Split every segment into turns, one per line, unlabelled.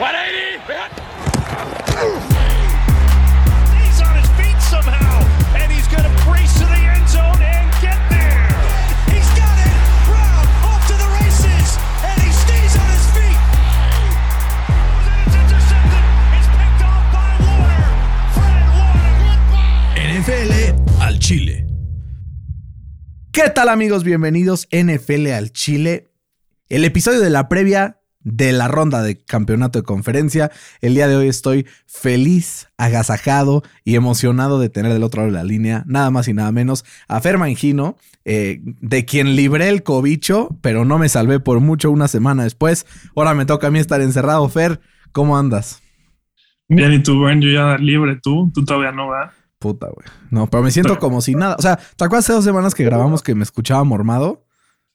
He's on his feet somehow, and he's going to brace to the end zone and get there. He's got it. Brown off to the races, and he stays on his feet. It's intercepted. It's picked off by Warner. Fred Warner.
NFL al Chile.
¿Qué tal amigos? Bienvenidos NFL al Chile. El episodio de la previa de la ronda de campeonato de conferencia. El día de hoy estoy feliz, agasajado y emocionado de tener del otro lado de la línea, nada más y nada menos, a Fer Mangino, eh, de quien libré el cobicho, pero no me salvé por mucho una semana después. Ahora me toca a mí estar encerrado. Fer, ¿cómo andas?
Bien, y tú, bueno, yo ya libre, tú, tú todavía no, ¿verdad?
Puta, güey. No, pero me siento como si nada. O sea, ¿te acuerdas hace dos semanas que grabamos que me escuchaba mormado?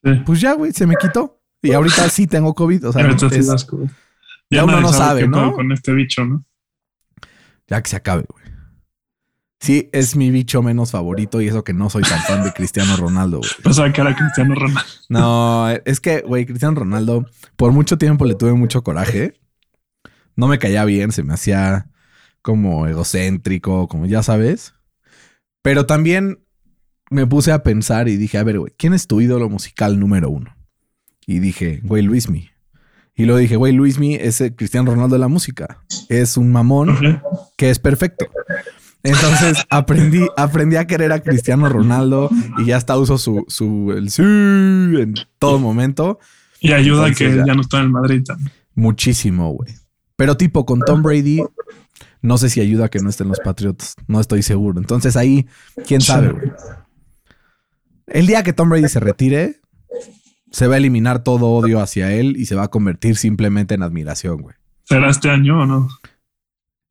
Sí.
Pues ya, güey, se me quitó. Y ahorita sí tengo COVID. O sea,
sí
es-
das COVID.
ya uno no sabe, ¿no?
Con este bicho, ¿no?
ya que se acabe, güey. Sí, es mi bicho menos favorito y eso que no soy tan fan de Cristiano Ronaldo, güey.
Pensaba que era Cristiano Ronaldo.
No, es que, güey, Cristiano Ronaldo, por mucho tiempo le tuve mucho coraje. No me caía bien, se me hacía como egocéntrico, como ya sabes. Pero también me puse a pensar y dije, a ver, güey, ¿quién es tu ídolo musical número uno? Y dije, güey, Luismi. Y luego dije, güey, Luismi es el Cristiano Ronaldo de la música. Es un mamón que es perfecto. Entonces aprendí, aprendí a querer a Cristiano Ronaldo y ya hasta uso su, su el sí en todo momento.
Y ayuda
Entonces,
que
ya.
ya. no está en el Madrid también.
Muchísimo, güey. Pero tipo con Tom Brady, no sé si ayuda a que no estén los Patriotas. No estoy seguro. Entonces ahí, quién sabe, güey. El día que Tom Brady se retire, se va a eliminar todo odio hacia él y se va a convertir simplemente en admiración, güey.
¿Será este año o no?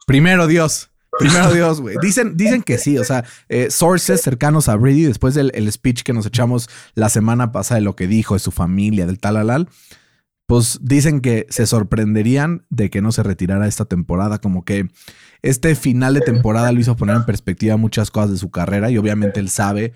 Primero Dios. Primero Dios, güey. Dicen, dicen que sí. O sea, eh, sources cercanos a Brady, después del el speech que nos echamos la semana pasada de lo que dijo, de su familia, del talalal, pues dicen que se sorprenderían de que no se retirara esta temporada. Como que este final de temporada lo hizo poner en perspectiva muchas cosas de su carrera y obviamente él sabe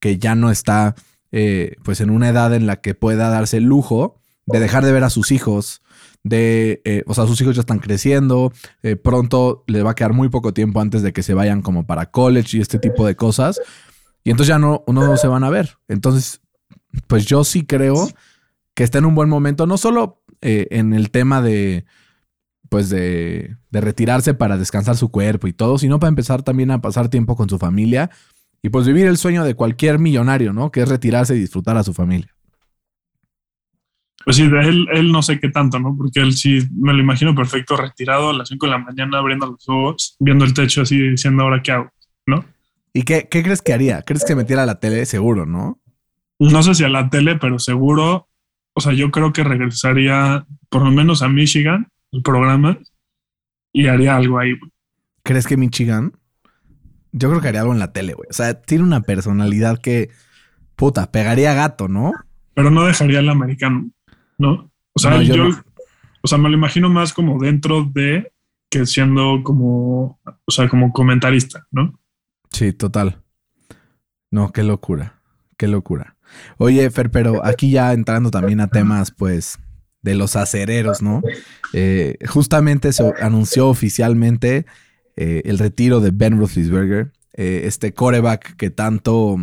que ya no está eh, pues en una edad en la que pueda darse el lujo de dejar de ver a sus hijos, de, eh, o sea, sus hijos ya están creciendo, eh, pronto le va a quedar muy poco tiempo antes de que se vayan como para college y este tipo de cosas. Y entonces ya no, se van a ver. Entonces, pues yo sí creo que está en un buen momento, no solo eh, en el tema de, pues de, de retirarse para descansar su cuerpo y todo, sino para empezar también a pasar tiempo con su familia y pues vivir el sueño de cualquier millonario, ¿no? Que es retirarse y disfrutar a su familia.
Pues sí, de él, él no sé qué tanto, ¿no? Porque él sí me lo imagino perfecto, retirado a las 5 de la mañana, abriendo los ojos, viendo el techo así, diciendo ahora qué hago, ¿no?
¿Y qué, qué crees que haría? ¿Crees que se metiera a la tele? Seguro, ¿no?
No sé si a la tele, pero seguro, o sea, yo creo que regresaría por lo menos a Michigan, el programa, y haría algo ahí.
¿Crees que Michigan? Yo creo que haría algo en la tele, güey. O sea, tiene una personalidad que, puta, pegaría gato, ¿no?
Pero no dejaría el americano, ¿no? O sea,
No, yo
yo,
no.
o sea, me lo imagino más como dentro de que siendo como, o sea, como comentarista, ¿no?
Sí, total. No, qué locura. Qué locura. Oye, Fer, pero aquí ya entrando también a temas, pues, de los acereros, ¿no? Eh, justamente se anunció oficialmente eh, el retiro de Ben Roethlisberger, eh, este coreback que tanto,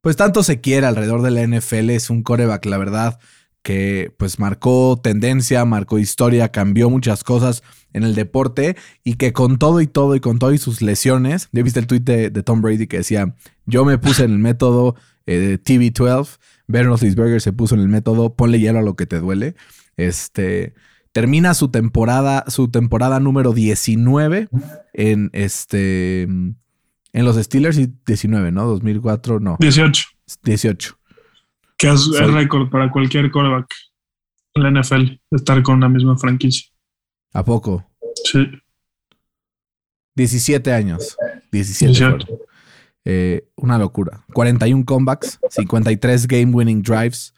pues, tanto se quiere alrededor de la NFL. Es un coreback, la verdad, que pues marcó tendencia, marcó historia, cambió muchas cosas en el deporte y que con todo y todo y con todo y sus lesiones, ya viste el tweet de, Tom Brady que decía, yo me puse en el método eh, de TV12, Ben Roethlisberger se puso en el método, ponle hielo a lo que te duele. Este termina su temporada, su temporada número 19 en este en los Steelers y 19, ¿no? 2004, no,
18,
18.
que es
Soy-
el récord para cualquier quarterback en la NFL, estar con la misma franquicia.
¿A poco?
Sí,
17 años. 17.
18.
fueron. Eh, una locura. 41 comebacks, 53 game winning drives,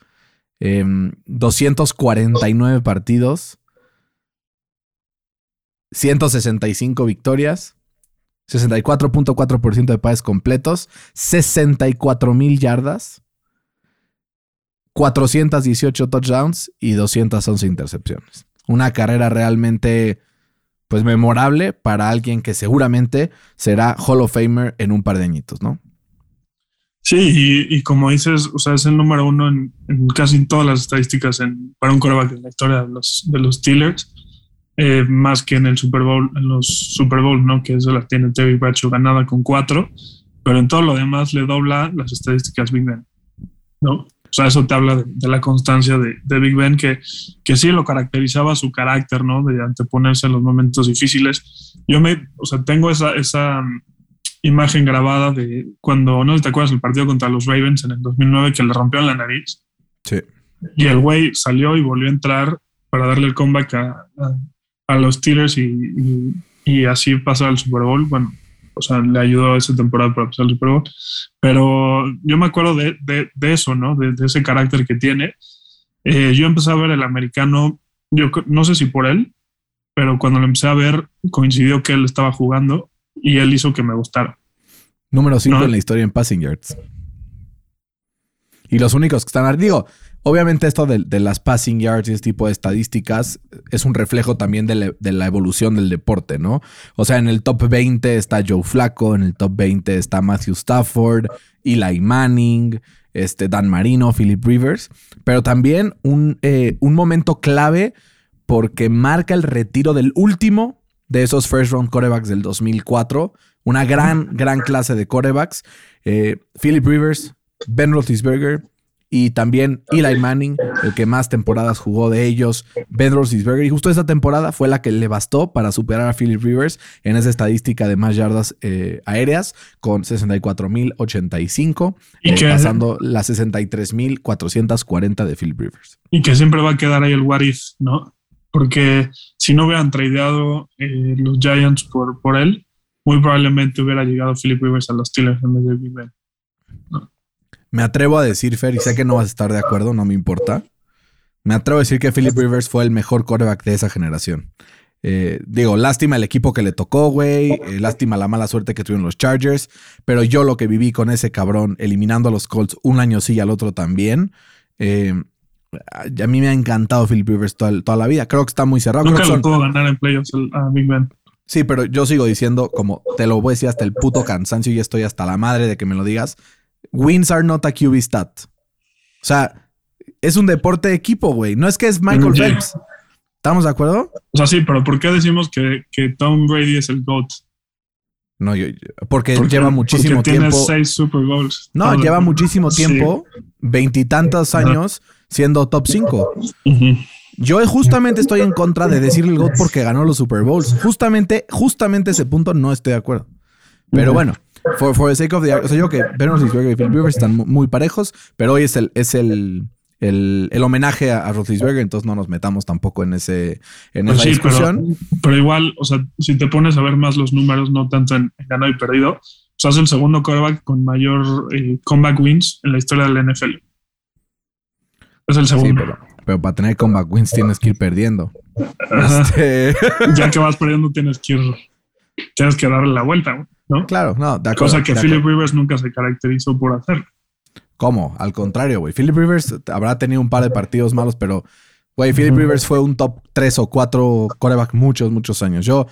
em, 249 partidos, 165 victorias, 64.4% de pases completos, 64 mil yardas, 418 touchdowns y 211 intercepciones. Una carrera realmente, pues, memorable para alguien que seguramente será Hall of Famer en un par de añitos, ¿no?
Sí, y, como dices, o sea, es el número uno en, casi todas las estadísticas en, para un coreback en la historia de los, de los Steelers, eh, más que en el Super Bowl, en los Super Bowl, ¿no? Que eso la tiene Terry Bradshaw ganada con cuatro, pero en todo lo demás le dobla las estadísticas Big Ben, ¿no? O sea, eso te habla de, la constancia de, de, Big Ben, que, que sí lo caracterizaba su carácter, ¿no? De anteponerse en los momentos difíciles. Yo me, o sea, tengo esa, esa imagen grabada de cuando, no te acuerdas, el partido contra los Ravens en el 2009 que le rompieron la nariz.
Sí.
Y el güey salió y volvió a entrar para darle el comeback a, a, los Steelers y, y, así pasar al Super Bowl. Bueno, o sea, le ayudó esa temporada para pasar al Super Bowl. Pero yo me acuerdo de, de, de eso, ¿no? De, de, ese carácter que tiene. Eh, yo empecé a ver el americano, yo no sé si por él, pero cuando lo empecé a ver coincidió que él estaba jugando y él hizo que me gustara.
Número 5 en la historia en passing yards. Y los únicos que están, digo, obviamente esto de, las passing yards y este tipo de estadísticas es un reflejo también de, la evolución del deporte, ¿no? O sea, en el top 20 está Joe Flacco, en el top 20 está Matthew Stafford, Eli Manning, este Dan Marino, Philip Rivers, pero también un, eh, momento clave porque marca el retiro del último de esos first round corebacks del 2004. Una gran, gran clase de corebacks. Eh, Philip Rivers, Ben Roethlisberger y también Eli Manning, el que más temporadas jugó de ellos, Ben Roethlisberger. Y justo esa temporada fue la que le bastó para superar a Philip Rivers en esa estadística de más yardas eh, aéreas con 64.085, y eh, pasando las 63.440 de Philip Rivers.
Y que siempre va a quedar ahí el what if, ¿no? porque si no hubieran tradeado eh, los Giants por, por él, muy probablemente hubiera llegado Philip Rivers a los Steelers en vez de Big Ben.
Me atrevo a decir, Fer, y sé que no vas a estar de acuerdo, no me importa. Me atrevo a decir que Philip Rivers fue el mejor quarterback de esa generación. Eh, digo, lástima el equipo que le tocó, güey. Eh, lástima la mala suerte que tuvieron los Chargers. Pero yo lo que viví con ese cabrón, eliminando a los Colts un año sí y al otro también. Eh, a mí me ha encantado Philip Rivers toda, la vida. Creo que está muy cerrado.
Nunca lo pudo ganar en playoffs a Big Ben.
Sí, pero yo sigo diciendo, como te lo voy a decir hasta el puto cansancio y estoy hasta la madre de que me lo digas. Wins are not a QB stat. O sea, es un deporte de equipo, güey. No es que es Michael Phelps. ¿Estamos de acuerdo?
O sea, sí, pero ¿por qué decimos que, que Tom Brady es el GOAT?
No, yo, porque, lleva muchísimo
porque
tiempo.
Tiene seis Super Bowls.
No, lleva muchísimo tiempo, veintitantos años, siendo top 5. Yo justamente estoy en contra de decirle el GOAT porque ganó los Super Bowls. Justamente, justamente ese punto no estoy de acuerdo. Pero bueno, for, the sake of the... O sea, yo que Roethlisberger y Phil Rivers están muy parejos, pero hoy es el... Es el el, homenaje a, a Roethlisberger, entonces no nos metamos tampoco en ese en pues esa discusión.
Pero, igual, o sea, si te pones a ver más los números, no tanto en, ganado y perdido, o sea, es el segundo quarterback con mayor eh, comeback wins en la historia del NFL. Es el segundo.
pero, para tener comeback wins tienes que ir perdiendo.
Este... ya que vas perdiendo tienes que ir, tienes que darle la vuelta, ¿no?
Claro, no,
de acuerdo, Cosa que Philip Rivers nunca se caracterizó por hacer.
¿Cómo? Al contrario, güey. Philip Rivers habrá tenido un par de partidos malos, pero, güey, Philip Rivers fue un top 3 o 4 coreback muchos, muchos años. Yo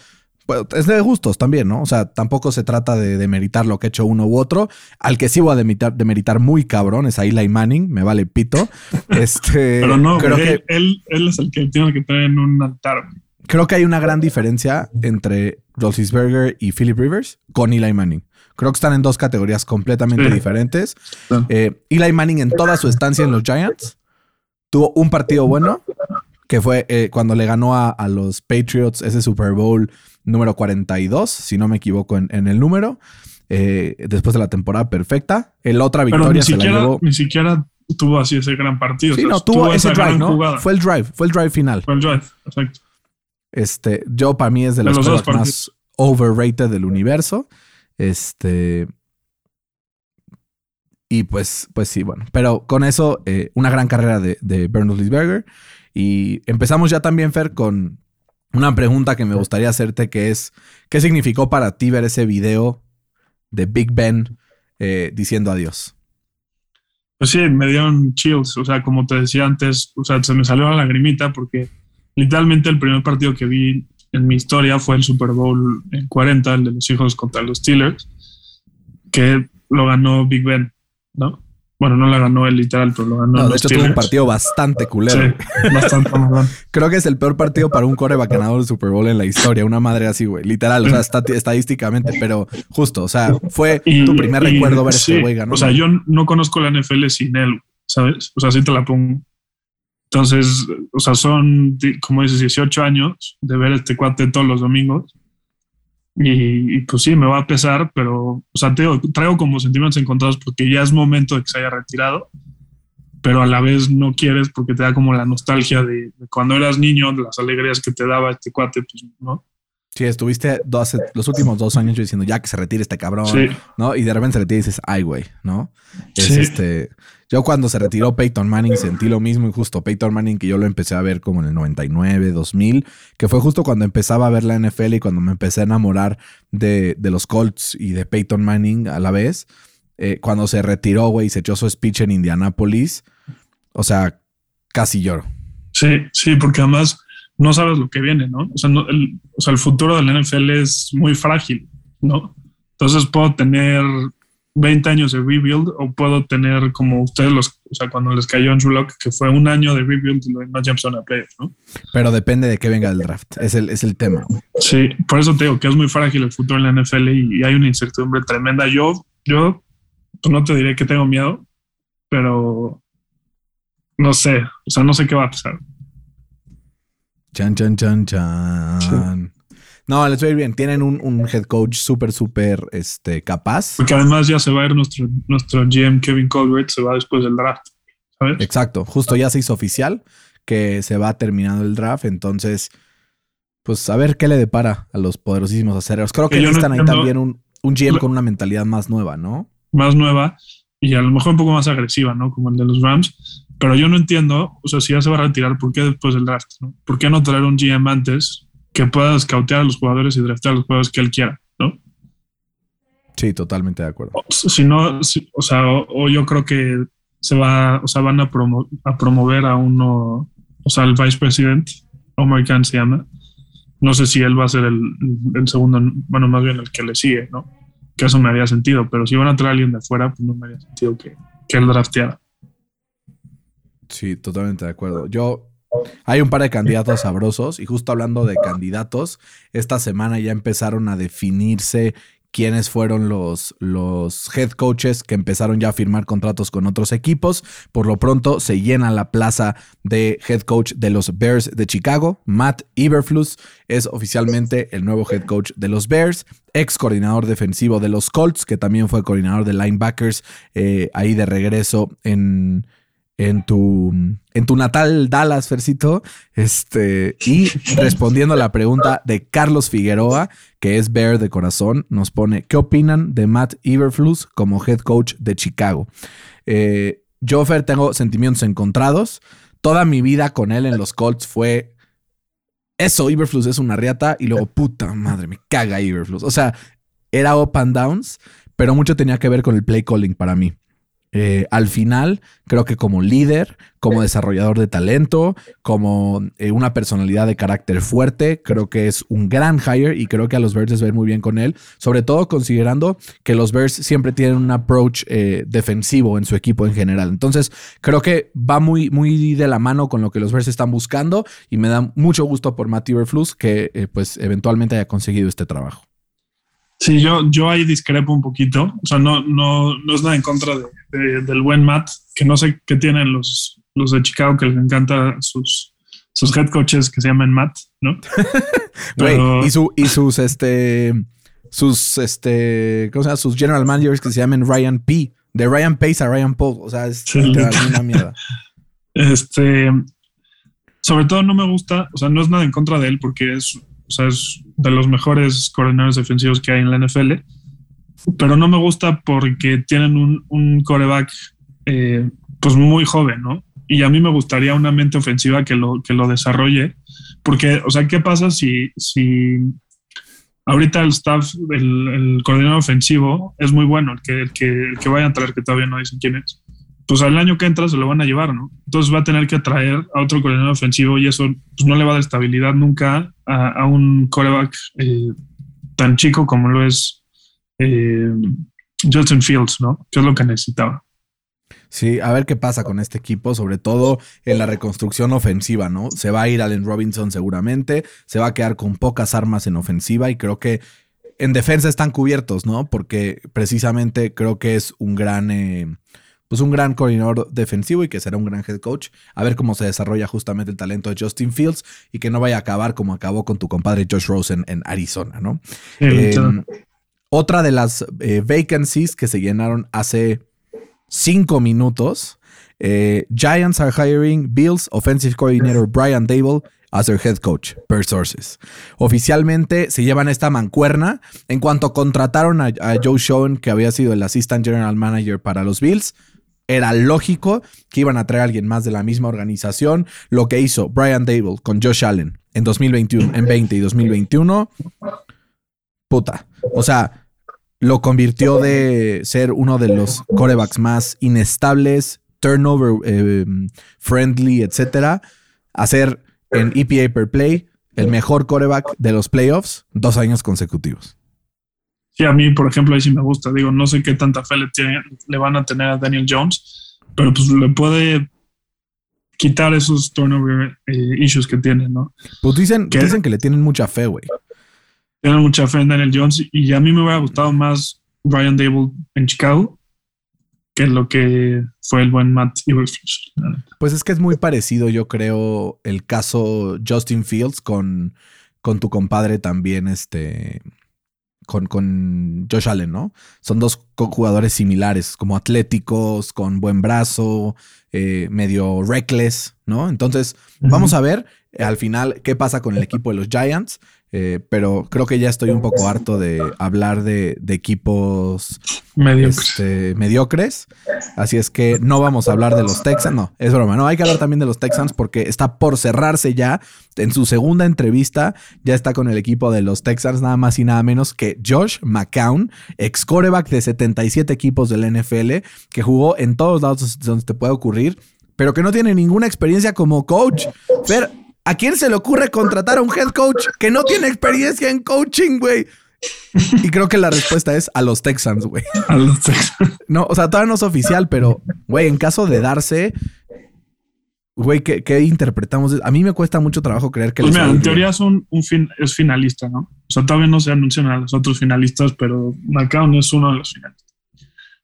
pues, es de gustos también, ¿no? O sea, tampoco se trata de demeritar lo que ha hecho uno u otro. Al que sí voy a demeritar, muy cabrón es a Eli Manning, me vale pito. Este,
Pero no, creo que él, él, es el que tiene que traer en un altar.
Creo que hay una gran diferencia entre Roethlisberger y Philip Rivers con Eli Manning. Creo que están en dos categorías completamente diferentes. Eh, Eli Manning en toda su estancia en los Giants tuvo un partido bueno, que fue eh, cuando le ganó a, a, los Patriots ese Super Bowl número 42, si no me equivoco en, el número, eh, después de la temporada perfecta. El otra victoria se la llevó.
Ni siquiera tuvo así ese gran partido.
Sí, no, tuvo, ese drive, ¿no? Fue el drive, fue el drive final.
Fue el drive, exacto.
Este, yo para mí es de, los, más overrated del universo. Este. Y pues, pues sí, bueno. Pero con eso, eh, una gran carrera de, de Bernard Lisberger. Y empezamos ya también, Fer, con una pregunta que me gustaría hacerte que es, ¿qué significó para ti ver ese video de Big Ben eh, diciendo adiós?
Pues sí, me dieron chills, o sea, como te decía antes, o sea, se me salió la lagrimita porque literalmente el primer partido que vi en mi historia fue el Super Bowl en 40, el de los hijos contra los Steelers, que lo ganó Big Ben, ¿no? Bueno, no la ganó él literal, pero lo ganó.
No, de
los
hecho, tuvo un partido bastante culero.
Sí, bastante.
Creo que es el peor partido para un coreback ganador de Super Bowl en la historia. Una madre así, güey. Literal, o sea, estati- estadísticamente, pero justo, o sea, fue
Y-
tu primer
y-
recuerdo ver
sí,
este güey ganando.
O sea, yo no conozco la NFL sin él, ¿sabes? O sea, sí te la pongo. Entonces, o sea, son, como dices, 18 años de ver este cuate todos los domingos. Y, y, pues sí, me va a pesar, pero, o sea, digo, traigo como sentimientos encontrados porque ya es momento de que se haya retirado, pero a la vez no quieres porque te da como la nostalgia de, de cuando eras niño, de las alegrías que te daba este cuate, pues, ¿no?
Sí, estuviste dos- los últimos dos años yo diciendo ya que se retire este cabrón,
Sí.
¿no? Y de repente se retira y dices, ay, güey, ¿no? Es
Sí.
este. Yo cuando se retiró Peyton Manning sentí lo mismo y justo Peyton Manning que yo lo empecé a ver como en el 99, 2000, que fue justo cuando empezaba a ver la NFL y cuando me empecé a enamorar de, de los Colts y de Peyton Manning a la vez. Eh, cuando se retiró, güey, y se echó su speech en Indianapolis, o sea, casi lloro.
Sí, sí, porque además no sabes lo que viene, ¿no? O sea, no- el, o sea, el futuro del NFL es muy frágil, ¿no? Entonces puedo tener 20 años de rebuild o puedo tener como ustedes los, o sea, cuando les cayó Andrew Locke, que fue un año de rebuild y lo demás empezaron a playoffs, ¿no?
Pero depende de qué venga el draft. Es el, es el tema.
Sí, por eso te digo que es muy frágil el futuro en la NFL y, y hay una incertidumbre tremenda. Yo, yo, pues no te diré que tengo miedo, pero no sé, o sea, no sé qué va a pasar.
Chan, chan, chan, chan. No, les va a ir bien. Tienen un, un head coach súper, súper este, capaz.
Porque además ya se va a ir nuestro, nuestro GM Kevin Colbert, se va después del draft, ¿sabes?
Exacto. Justo ya se hizo oficial que se va terminando el draft. Entonces, pues a ver qué le depara a los poderosísimos acereros. Creo que
yo no
necesitan ahí también un, un GM con una mentalidad más nueva, ¿no?
Más nueva y a lo mejor un poco más agresiva, ¿no? Como el de los Rams. Pero yo no entiendo, o sea, si ya se va a retirar, ¿por qué después del draft? ¿no? ¿Por qué no traer un GM antes que pueda scoutear a los jugadores y draftear a los jugadores que él quiera, ¿no?
Sí, totalmente de acuerdo.
O- Si no, si- o sea, o, o yo creo que se va, o sea, van a, promo- a promover a uno, o sea, el vice president, Omar Khan se llama. No sé si él va a ser el, el segundo, bueno, más bien el que le sigue, ¿no? Que eso me haría sentido, pero si van a traer a alguien de afuera, pues no me haría sentido que, que él drafteara.
Sí, totalmente de acuerdo. Yo hay un par de candidatos sabrosos y justo hablando de candidatos, esta semana ya empezaron a definirse quiénes fueron los, los head coaches que empezaron ya a firmar contratos con otros equipos. Por lo pronto se llena la plaza de head coach de los Bears de Chicago. Matt Eberflus es oficialmente el nuevo head coach de los Bears, ex coordinador defensivo de los Colts, que también fue coordinador de linebackers eh, ahí de regreso en, en tu, en tu natal Dallas, Fercito. Este, y respondiendo a la pregunta de Carlos Figueroa, que es Bear de corazón, nos pone: ¿Qué opinan de Matt Eberflus como head coach de Chicago? Eh, yo, Fer, tengo sentimientos encontrados. Toda mi vida con él en los Colts fue. Eso, Eberflus es una riata. Y luego, puta madre, me caga Eberflus. O sea, era up and downs, pero mucho tenía que ver con el play calling para mí. Eh, al final, creo que como líder, como desarrollador de talento, como eh, una personalidad de carácter fuerte, creo que es un gran hire y creo que a los Bears les va a ir muy bien con él, sobre todo considerando que los Bears siempre tienen un approach eh, defensivo en su equipo en general. Entonces, creo que va muy, muy de la mano con lo que los Bears están buscando y me da mucho gusto por Matt Eberflus que eh, pues eventualmente haya conseguido este trabajo.
Sí, yo, yo ahí discrepo un poquito. O sea, no, no, no es nada en contra de, de- del buen Matt, que no sé qué tienen los, los de Chicago que les encanta sus, sus head coaches que se llaman Matt, ¿no? Pero-
y, su, y sus, este, sus, este, ¿cómo se llama? Sus general managers que se llaman Ryan P. De Ryan Pace a Ryan Paul. O sea, es
Sí,
una mierda.
Este, sobre todo no me gusta, o sea, no es nada en contra de él porque es, o sea, es de los mejores coordinadores defensivos que hay en la NFL, pero no me gusta porque tienen un, un coreback eh, pues muy joven, ¿no? Y a mí me gustaría una mente ofensiva que lo, que lo desarrolle, porque, o sea, ¿qué pasa si, si ahorita el staff, el, el coordinador ofensivo es muy bueno, el que, el que, el que vayan a traer, que todavía no dicen quién es, pues al año que entra se lo van a llevar, ¿no? Entonces va a tener que atraer a otro coordinador ofensivo y eso pues, no le va a dar estabilidad nunca a, un coreback eh, tan chico como lo es eh, Justin Fields, ¿no? Que es lo que necesitaba.
Sí, a ver qué pasa con este equipo, sobre todo en la reconstrucción ofensiva, ¿no? Se va a ir Allen Robinson seguramente, se va a quedar con pocas armas en ofensiva y creo que en defensa están cubiertos, ¿no? Porque precisamente creo que es un gran, eh, pues un gran coordinador defensivo y que será un gran head coach. A ver cómo se desarrolla justamente el talento de Justin Fields y que no vaya a acabar como acabó con tu compadre Josh Rosen en Arizona, ¿no? Em, otra de las eh, vacancies que se llenaron hace cinco minutos. Eh, Giants are hiring Bills offensive coordinator Brian Dable as their head coach, per sources. Oficialmente se llevan esta mancuerna. En cuanto contrataron a, Joe Schoen, que había sido el assistant general manager para los Bills, era lógico que iban a traer a alguien más de la misma organización. Lo que hizo Brian Dable con Josh Allen en 2021, en 20 y 2021, puta. O sea, lo convirtió de ser uno de los corebacks más inestables, turnover eh, friendly, etcétera, a ser en EPA per play el mejor coreback de los playoffs dos años consecutivos.
Sí, a mí, por ejemplo, ahí sí me gusta. Digo, no sé qué tanta fe le, le van a tener a Daniel Jones, pero pues le puede quitar esos turnover eh, issues que tiene, ¿no?
Pues dicen, dicen que le tienen mucha fe, güey
tienen mucha fe en Daniel Jones y a mí me hubiera gustado más Ryan Dable en Chicago que lo que fue el buen Matt Eberflus.
Pues es que es muy parecido, yo creo, el caso Justin Fields con, con tu compadre también, este, con, con Josh Allen, ¿no? Son dos jugadores similares, como atléticos, con buen brazo, eh, medio reckless, ¿no? Entonces, vamos a ver al final qué pasa con el equipo de los Giants. Eh, pero creo que ya estoy un poco harto de hablar de, equipos este, mediocres. Así es que no vamos a hablar de los Texans. No, es broma. No, hay que hablar también de los Texans porque está por cerrarse ya. En su segunda entrevista ya está con el equipo de los Texans, nada más y nada menos que Josh McCown, ex coreback de 77 equipos del NFL, que jugó en todos lados donde te puede ocurrir, pero que no tiene ninguna experiencia como coach. Pero ¿A quién se le ocurre contratar a un head coach que no tiene experiencia en coaching, güey? Y creo que la respuesta es a los Texans, güey.
A los Texans.
No, o sea, todavía no es oficial, pero, güey, en caso de darse, güey, ¿qué, interpretamos? A mí me cuesta mucho trabajo creer que...
Pues mira, en teoría son un fin, es finalista, ¿no? O sea, todavía no se anuncian a los otros finalistas, pero McCown es uno de los finalistas.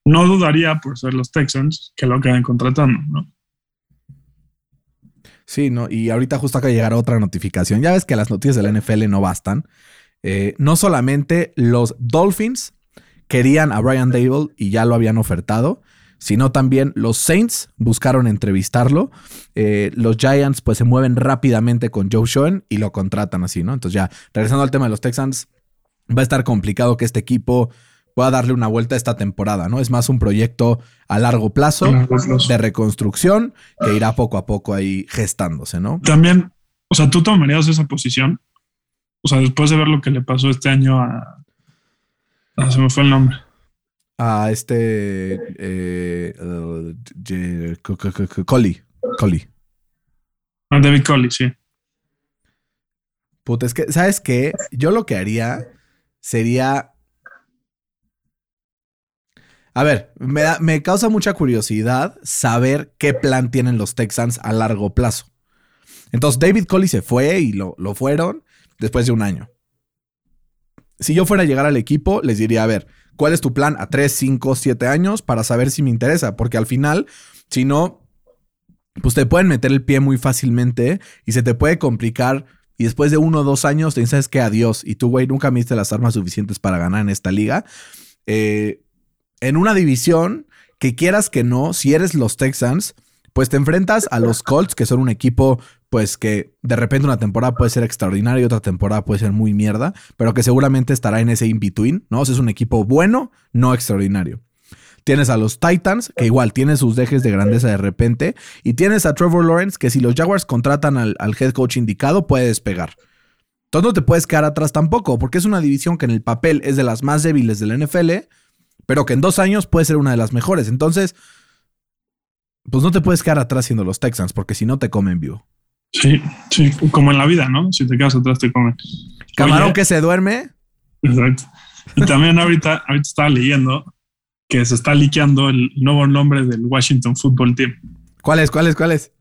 No dudaría, por ser los Texans, que lo acaben contratando, ¿no?
Sí, ¿no? Y ahorita justo acá llegar otra notificación. Ya ves que las noticias de la NFL no bastan. Eh, no solamente los Dolphins querían a Brian Dable y ya lo habían ofertado, sino también los Saints buscaron entrevistarlo. Eh, los Giants pues se mueven rápidamente con Joe Schoen y lo contratan así, ¿no? Entonces ya, regresando al tema de los Texans, va a estar complicado que este equipo a darle una vuelta a esta temporada, ¿no? Es más un proyecto a largo plazo de reconstrucción que irá poco a poco ahí gestándose, ¿no?
También, o sea, tú tomarías esa posición, o sea, después de ver lo que le pasó este año a... se me fue el nombre.
A este... Eh, Collie. Collie.
A David Collie, sí.
Puta, es que, ¿sabes qué? Yo lo que haría sería a ver, me, me causa mucha curiosidad saber qué plan tienen los Texans a largo plazo. Entonces, David Coley se fue y lo, lo fueron después de un año. Si yo fuera a llegar al equipo, les diría, a ver, ¿cuál es tu plan a 3, 5, 7 años para saber si me interesa? Porque al final, si no, pues te pueden meter el pie muy fácilmente y se te puede complicar. Y después de uno o dos años te dices que adiós. Y tú, güey, nunca me diste las armas suficientes para ganar en esta liga. Eh, en una división que quieras que no, si eres los Texans, pues te enfrentas a los Colts, que son un equipo, pues que de repente una temporada puede ser extraordinaria y otra temporada puede ser muy mierda, pero que seguramente estará en ese in-between, ¿no? Es un equipo bueno, no extraordinario. Tienes a los Titans, que igual tiene sus dejes de grandeza de repente, y tienes a Trevor Lawrence, que si los Jaguars contratan al, al head coach indicado, puede despegar. Entonces no te puedes quedar atrás tampoco, porque es una división que en el papel es de las más débiles de la NFL, pero que en dos años puede ser una de las mejores. Entonces, pues no te puedes quedar atrás siendo los Texans, porque si no te comen vivo.
Sí, sí, como en la vida, ¿no? Si te quedas atrás te comen.
Camarón que se duerme.
Exacto. Y también ahorita, ahorita estaba leyendo que se está liqueando el nuevo nombre del Washington Football Team.
¿Cuál es? ¿Cuál es? ¿Cuál es?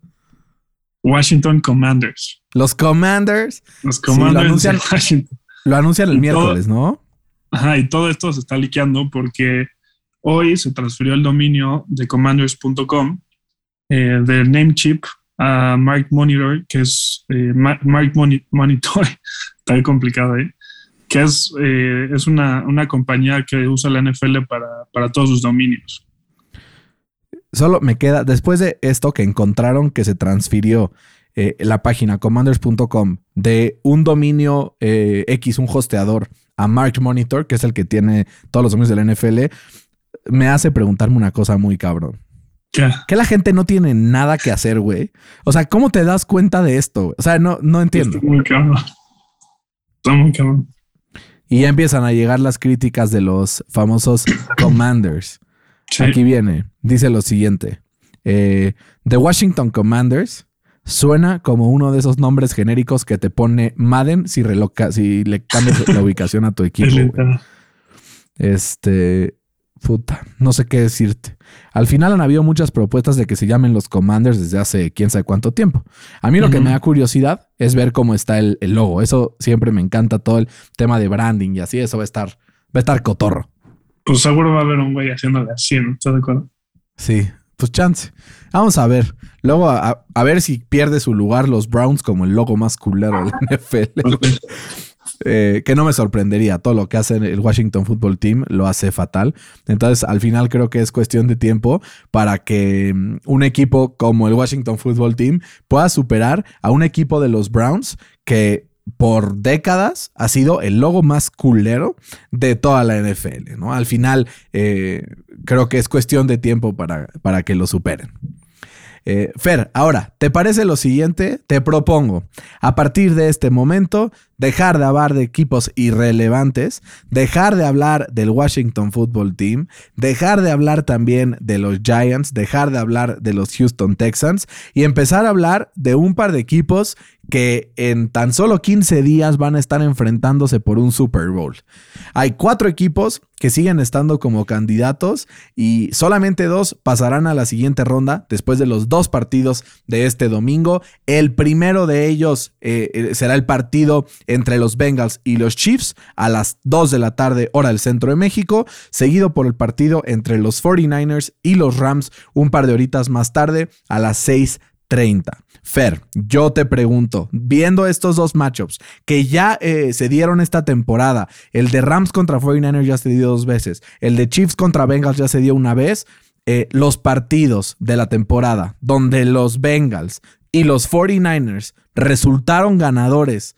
Washington Commanders.
Los Commanders.
Los Commanders
lo anuncian,
Washington.
Lo anuncian el
Y
miércoles, ¿no?
Ajá, y todo esto se está liqueando porque hoy se transfirió el dominio de commanders.com eh, del Namecheap a Mark Monitor, que es eh, Ma- Mark Moni- Monitor, está complicado ahí, que es, eh, es una, una compañía que usa la NFL para, para todos sus dominios.
Solo me queda, después de esto que encontraron que se transfirió eh, la página commanders.com de un dominio eh, X, un hosteador, a Mark Monitor, que es el que tiene todos los dominios de la NFL, me hace preguntarme una cosa muy cabrón.
¿Qué?
Que la gente no tiene nada que hacer, güey. O sea, ¿cómo te das cuenta de esto? O sea, no, no entiendo.
Está muy cabrón. Está muy cabrón.
Y ya empiezan a llegar las críticas de los famosos Commanders.
Sí.
Aquí viene, dice lo siguiente. Eh, The Washington Commanders suena como uno de esos nombres genéricos que te pone Madden si, reloca- si le cambias la ubicación a tu equipo. Este, puta, no sé qué decirte. Al final han habido muchas propuestas de que se llamen los Commanders desde hace quién sabe cuánto tiempo. A mí lo que me da curiosidad es ver cómo está el, el logo. Eso siempre me encanta todo el tema de branding y así. Eso va a estar, va a estar cotorro.
Pues seguro va a haber un güey haciéndole así, ¿no? ¿Estás de acuerdo?
Sí, pues chance. Vamos a ver. Luego a, a ver si pierde su lugar los Browns como el logo más culero de la NFL. Eh, que no me sorprendería. Todo lo que hace el Washington Football Team lo hace fatal. Entonces, al final creo que es cuestión de tiempo para que mm, un equipo como el Washington Football Team pueda superar a un equipo de los Browns que por décadas ha sido el logo más culero de toda la NFL. ¿no? Al final, eh, creo que es cuestión de tiempo para, para que lo superen. Eh, Fer, ahora, ¿te parece lo siguiente? Te propongo, a partir de este momento, dejar de hablar de equipos irrelevantes, dejar de hablar del Washington Football Team, dejar de hablar también de los Giants, dejar de hablar de los Houston Texans y empezar a hablar de un par de equipos que en tan solo 15 días van a estar enfrentándose por un Super Bowl. Hay cuatro equipos que siguen estando como candidatos y solamente dos pasarán a la siguiente ronda después de los dos partidos de este domingo. El primero de ellos eh, eh, será el partido entre los Bengals y los Chiefs a las 2 de la tarde hora del centro de México, seguido por el partido entre los 49ers y los Rams un par de horitas más tarde a las 6 30. Fer, yo te pregunto, viendo estos dos matchups que ya eh, se dieron esta temporada, el de Rams contra 49ers ya se dio dos veces, el de Chiefs contra Bengals ya se dio una vez, eh, los partidos de la temporada donde los Bengals y los 49ers resultaron ganadores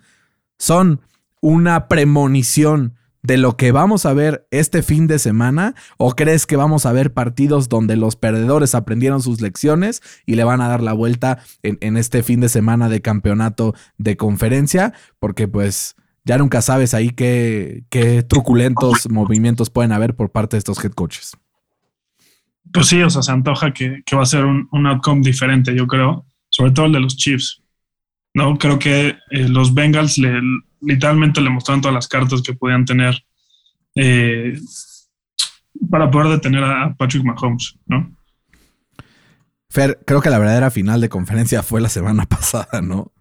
son una premonición de lo que vamos a ver este fin de semana? ¿O crees que vamos a ver partidos donde los perdedores aprendieron sus lecciones y le van a dar la vuelta en, este fin de semana de campeonato de conferencia? Porque pues ya nunca sabes ahí qué, truculentos movimientos pueden haber por parte de estos head coaches.
Pues sí, o sea, se antoja que, va a ser un, un outcome diferente, yo creo, sobre todo el de los Chiefs. No, creo que eh, los Bengals le, literalmente le mostraron todas las cartas que podían tener eh, para poder detener a Patrick Mahomes, ¿no?
Fer, creo que la verdadera final de conferencia fue la semana pasada, ¿no?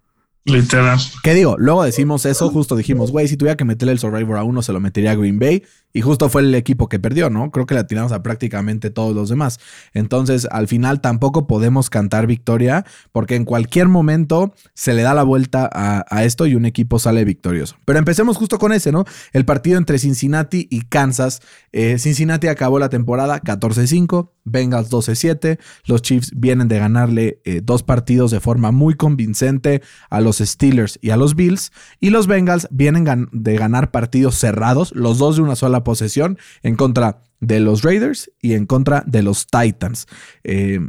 Literal.
¿Qué digo? Luego decimos eso, justo dijimos, güey, si tuviera que meterle el Survivor a uno, se lo metería a Green Bay. Y justo fue el equipo que perdió, ¿no? Creo que le tiramos a prácticamente todos los demás. Entonces, al final tampoco podemos cantar victoria, porque en cualquier momento se le da la vuelta a, esto y un equipo sale victorioso. Pero empecemos justo con ese, ¿no? El partido entre Cincinnati y Kansas. Eh, Cincinnati acabó la temporada 14-5, Bengals 12-7. Los Chiefs vienen de ganarle eh, dos partidos de forma muy convincente a los Steelers y a los Bills. Y los Bengals vienen de ganar partidos cerrados, los dos de una sola posesión, en contra de los Raiders y en contra de los Titans. Eh,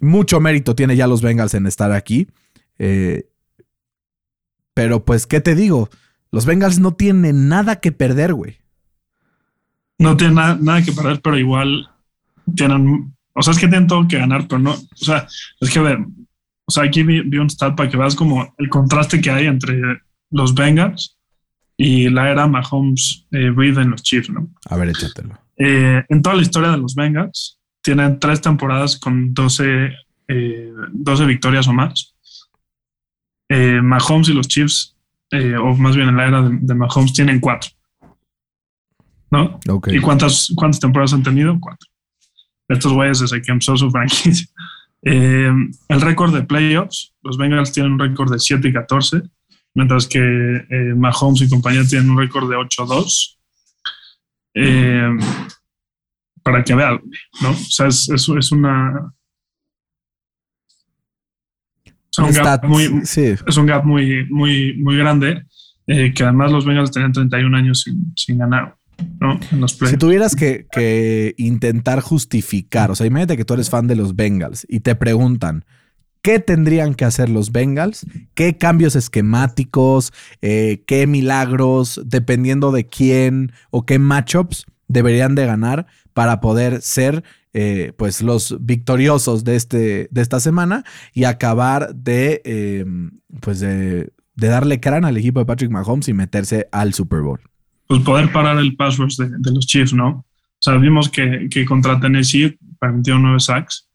mucho mérito tiene ya los Bengals en estar aquí. Eh, pero pues, ¿qué te digo? Los Bengals no tienen nada que perder, güey.
No tiene nada, que perder, pero igual tienen O sea, es que tienen todo que ganar, pero no. O sea, es que, ver, o sea, aquí vi, un stat para que veas como el contraste que hay entre los Bengals y la era Mahomes eh, Reed en los Chiefs, ¿no?
A ver, échatelo.
Eh, en toda la historia de los Bengals, tienen tres temporadas con 12, 12 eh, victorias o más. Eh, Mahomes y los Chiefs, o más bien en la era de, Mahomes, tienen cuatro. ¿No? ¿Y cuántas, cuántas temporadas han tenido? Cuatro. Estos güeyes desde que empezó su franquicia. el récord de playoffs, los Bengals tienen un récord de 7 y 14, mientras que Mahomes y compañía tienen un récord de 8-2. Eh, para que vea, ¿no? O sea, es, es, es una... Es un, gap muy, es un gap muy, muy, muy grande, eh, que además los Bengals tenían 31 años sin, sin ganar. ¿no? En los
si tuvieras que, que, intentar justificar, o sea, imagínate que tú eres fan de los Bengals y te preguntan, ¿qué tendrían que hacer los Bengals? ¿Qué cambios esquemáticos? Eh, ¿Qué milagros? Dependiendo de quién o qué matchups deberían de ganar para poder ser eh, pues los victoriosos de, este, de esta semana y acabar de em, pues de, darle crán al equipo de Patrick Mahomes y meterse al Super Bowl.
Pues poder parar el pass de, los Chiefs, ¿no? O sea, vimos que, que contra Tennessee permitieron nueve sacks.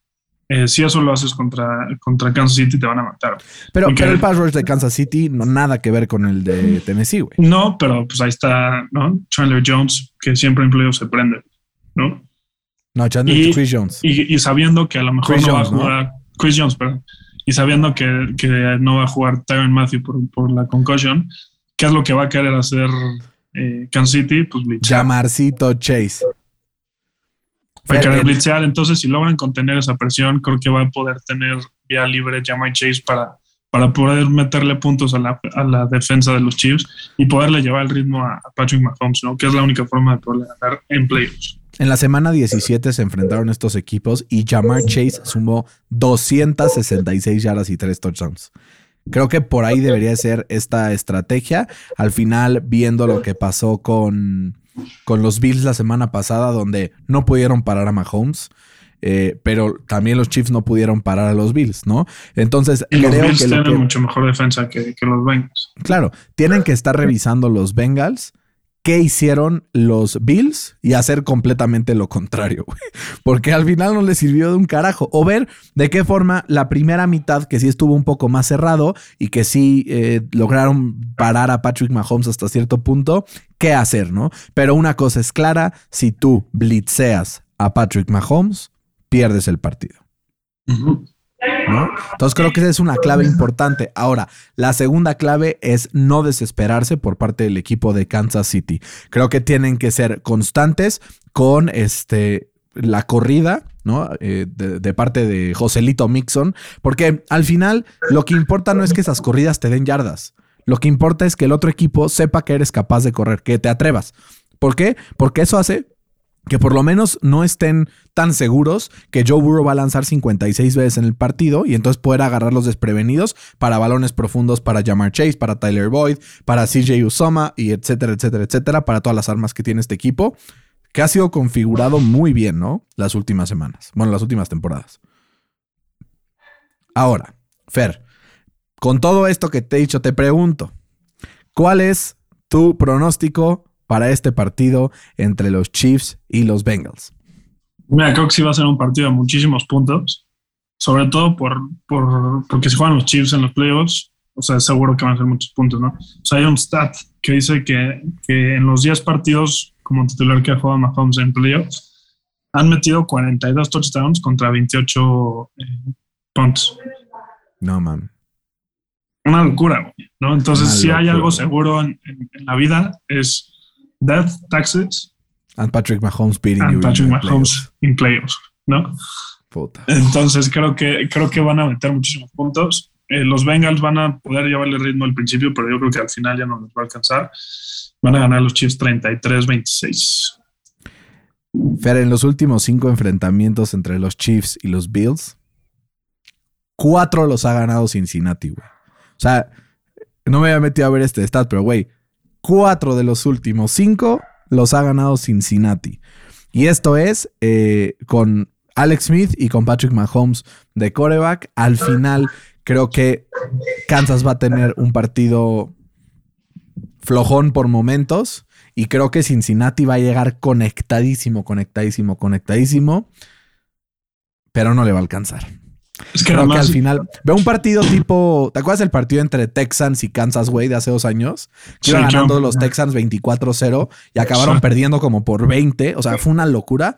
Eh, si eso lo haces contra, contra Kansas City, te van a matar.
Pero, el pass rush de Kansas City no nada que ver con el de Tennessee, güey.
No, pero pues ahí está, ¿no? Chandler Jones, que siempre en se prende. ¿no?
No, Chandler y, Chris Jones.
Y, sabiendo que a lo mejor no va a jugar Chris Jones, perdón, y sabiendo que, no va a jugar Tyron Matthew por, la concussion, ¿qué es lo que va a querer hacer eh, Kansas City? Pues.
Llamarcito Chase.
Blitzear, entonces si logran contener esa presión, creo que va a poder tener vía libre Jamar Chase para, para poder meterle puntos a la, a la, defensa de los Chiefs y poderle llevar el ritmo a, Patrick Mahomes, ¿no? Que es la única forma de poder ganar en playoffs.
En la semana 17 se enfrentaron estos equipos y Jamar Chase sumó 266 yardas y 3 touchdowns. Creo que por ahí debería ser esta estrategia. Al final, viendo lo que pasó con, con los Bills la semana pasada, donde no pudieron parar a Mahomes. Eh, pero también los Chiefs no pudieron parar a los Bills, ¿no? Entonces,
y los Bills tienen mucho mejor defensa que, que, los Bengals.
Claro, tienen que estar revisando los Bengals qué hicieron los Bills y hacer completamente lo contrario, porque al final no les sirvió de un carajo. O ver de qué forma la primera mitad, que sí estuvo un poco más cerrado y que sí eh, lograron parar a Patrick Mahomes hasta cierto punto, qué hacer, ¿no? Pero una cosa es clara, si tú blitzeas a Patrick Mahomes, pierdes el partido. Entonces creo que esa es una clave importante. Ahora, la segunda clave es no desesperarse por parte del equipo de Kansas City. Creo que tienen que ser constantes con este la corrida, ¿no? Eh, de, parte de Joselito Mixon, porque al final lo que importa no es que esas corridas te den yardas. Lo que importa es que el otro equipo sepa que eres capaz de correr, que te atrevas. ¿Por qué? Porque eso hace que por lo menos no estén tan seguros que Joe Burrow va a lanzar 56 veces en el partido y entonces poder agarrar los desprevenidos para balones profundos para Jamar Chase, para Tyler Boyd, para CJ Usoma y etcétera, etcétera, etcétera, para todas las armas que tiene este equipo, que ha sido configurado muy bien, ¿no? Las últimas semanas, bueno, las últimas temporadas. Ahora, Fer, con todo esto que te he dicho, te pregunto, ¿cuál es tu pronóstico para este partido entre los Chiefs y los Bengals?
Mira, creo que sí va a ser un partido de muchísimos puntos, sobre todo por, por porque si juegan los Chiefs en los playoffs, o sea, seguro que van a ser muchos puntos, ¿no? O sea, hay un stat que dice que, que en los 10 partidos como titular que ha jugado Mahomes en playoffs, han metido 42 touchdowns contra 28 eh, puntos.
No, man.
Una locura, ¿no? Entonces, si hay algo seguro en, la vida, es death, taxes.
And Patrick Mahomes beating
and Patrick Mahomes in playoffs, ¿no? Puta. Entonces creo que, creo que van a meter muchísimos puntos. Eh, los Bengals van a poder llevarle el ritmo al principio, pero yo creo que al final ya no les va a alcanzar. Van a ganar los Chiefs 33-26.
Fer, en los últimos cinco enfrentamientos entre los Chiefs y los Bills, cuatro los ha ganado Cincinnati, güey. O sea, no me había metido a ver este stat, pero güey, cuatro de los últimos cinco los ha ganado Cincinnati. Y esto es eh, con Alex Smith y con Patrick Mahomes de coreback. Al final, creo que Kansas va a tener un partido flojón por momentos. Y creo que Cincinnati va a llegar conectadísimo, conectadísimo, conectadísimo. Pero no le va a alcanzar.
Es que,
Creo que
además,
al final veo un partido tipo. ¿Te acuerdas del partido entre Texans y Kansas, güey, de hace dos años? Que
Sí,
iban ganando
yo-
los Texans 24-0 y acabaron perdiendo como por 20. O sea, fue una locura.